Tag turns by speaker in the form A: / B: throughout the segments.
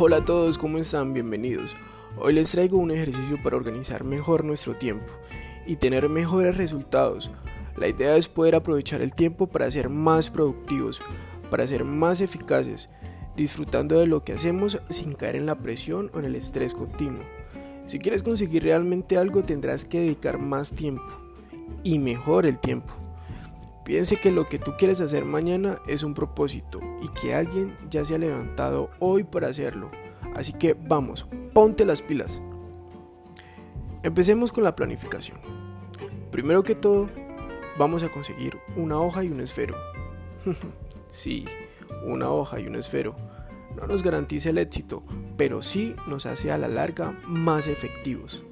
A: Hola a todos, ¿cómo están? Bienvenidos. Hoy les traigo un ejercicio para organizar mejor nuestro tiempo y tener mejores resultados. La idea es poder aprovechar el tiempo para ser más productivos, para ser más eficaces, disfrutando de lo que hacemos sin caer en la presión o en el estrés continuo. Si quieres conseguir realmente algo tendrás que dedicar más tiempo y mejor el tiempo. Piense que lo que tú quieres hacer mañana es un propósito y que alguien ya se ha levantado hoy para hacerlo. Así que vamos, ponte las pilas. Empecemos con la planificación. Primero que todo, vamos a conseguir una hoja y un esfero. sí, una hoja y un esfero. No nos garantiza el éxito, pero sí nos hace a la larga más efectivos.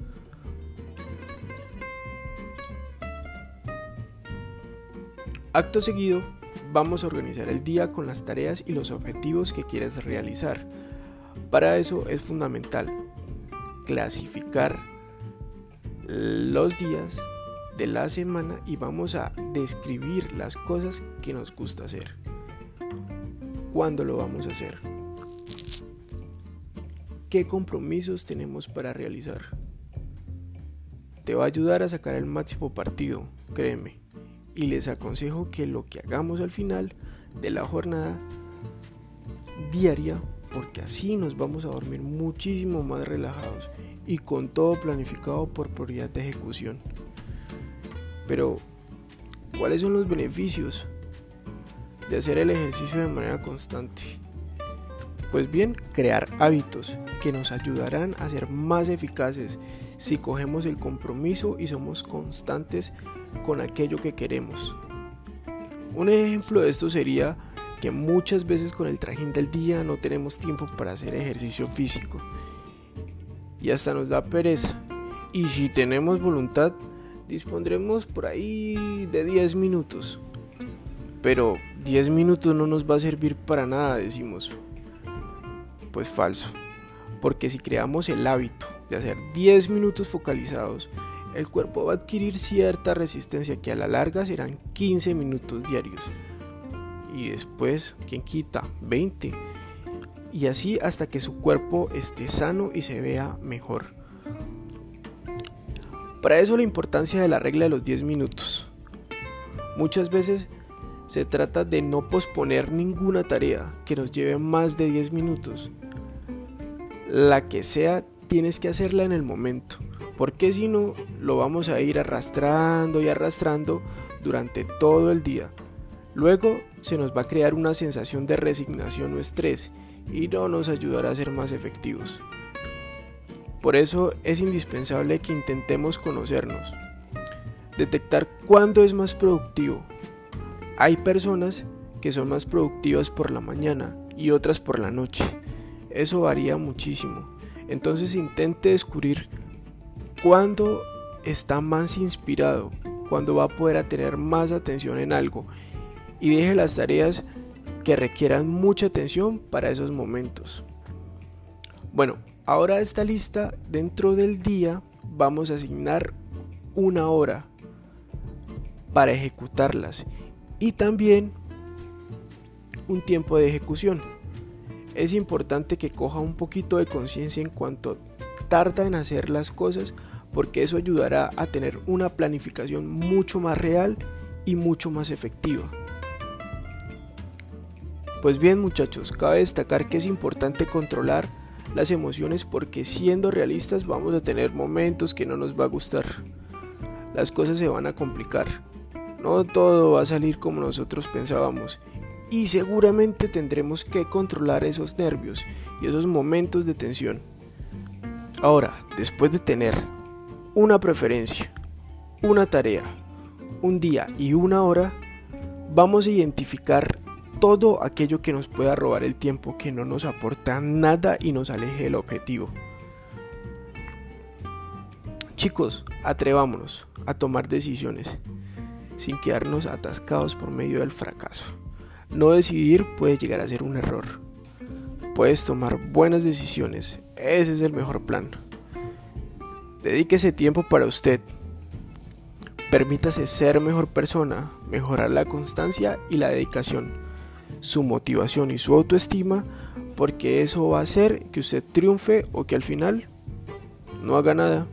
A: Acto seguido, vamos a organizar el día con las tareas y los objetivos que quieres realizar. Para eso es fundamental clasificar los días de la semana y vamos a describir las cosas que nos gusta hacer. ¿Cuándo lo vamos a hacer? ¿Qué compromisos tenemos para realizar? Te va a ayudar a sacar el máximo partido, créeme y les aconsejo que lo que hagamos al final de la jornada diaria, porque así nos vamos a dormir muchísimo más relajados y con todo planificado por prioridad de ejecución. Pero, ¿cuáles son los beneficios de hacer el ejercicio de manera constante? Pues bien, crear hábitos que nos ayudarán a ser más eficaces si cogemos el compromiso y somos constantes con aquello que queremos. Un ejemplo de esto sería que muchas veces con el trajín del día no tenemos tiempo para hacer ejercicio físico y hasta nos da pereza. Y si tenemos voluntad, dispondremos por ahí de 10 minutos. Pero 10 minutos no nos va a servir para nada, decimos. Pues falso. Porque si creamos el hábito de hacer 10 minutos focalizados, el cuerpo va a adquirir cierta resistencia que a la larga serán 15 minutos diarios. Y después, ¿quién quita? 20. Y así hasta que su cuerpo esté sano y se vea mejor. Para eso la importancia de la regla de los 10 minutos. Muchas veces se trata de no posponer ninguna tarea que nos lleve más de 10 minutos. La que sea, tienes que hacerla en el momento porque si no lo vamos a ir arrastrando y arrastrando durante todo el día. Luego se nos va a crear una sensación de resignación o estrés y no nos ayudará a ser más efectivos. Por eso es indispensable que intentemos conocernos, detectar cuándo es más productivo. Hay personas que son más productivas por la mañana y otras por la noche. Eso varía muchísimo. Entonces intente descubrir cuando está más inspirado, cuando va a poder tener más atención en algo y deje las tareas que requieran mucha atención para esos momentos. Bueno, ahora esta lista dentro del día vamos a asignar una hora para ejecutarlas y también un tiempo de ejecución. Es importante que coja un poquito de conciencia en cuanto tarda en hacer las cosas porque eso ayudará a tener una planificación mucho más real y mucho más efectiva. Pues bien muchachos, cabe destacar que es importante controlar las emociones porque siendo realistas vamos a tener momentos que no nos va a gustar. Las cosas se van a complicar. No todo va a salir como nosotros pensábamos y seguramente tendremos que controlar esos nervios y esos momentos de tensión. Ahora, después de tener una preferencia, una tarea, un día y una hora, vamos a identificar todo aquello que nos pueda robar el tiempo, que no nos aporta nada y nos aleje del objetivo. Chicos, atrevámonos a tomar decisiones sin quedarnos atascados por medio del fracaso. No decidir puede llegar a ser un error. Puedes tomar buenas decisiones ese es el mejor plan. Dedíquese tiempo para usted. Permítase ser mejor persona, mejorar la constancia y la dedicación. Su motivación y su autoestima porque eso va a hacer que usted triunfe o que al final no haga nada.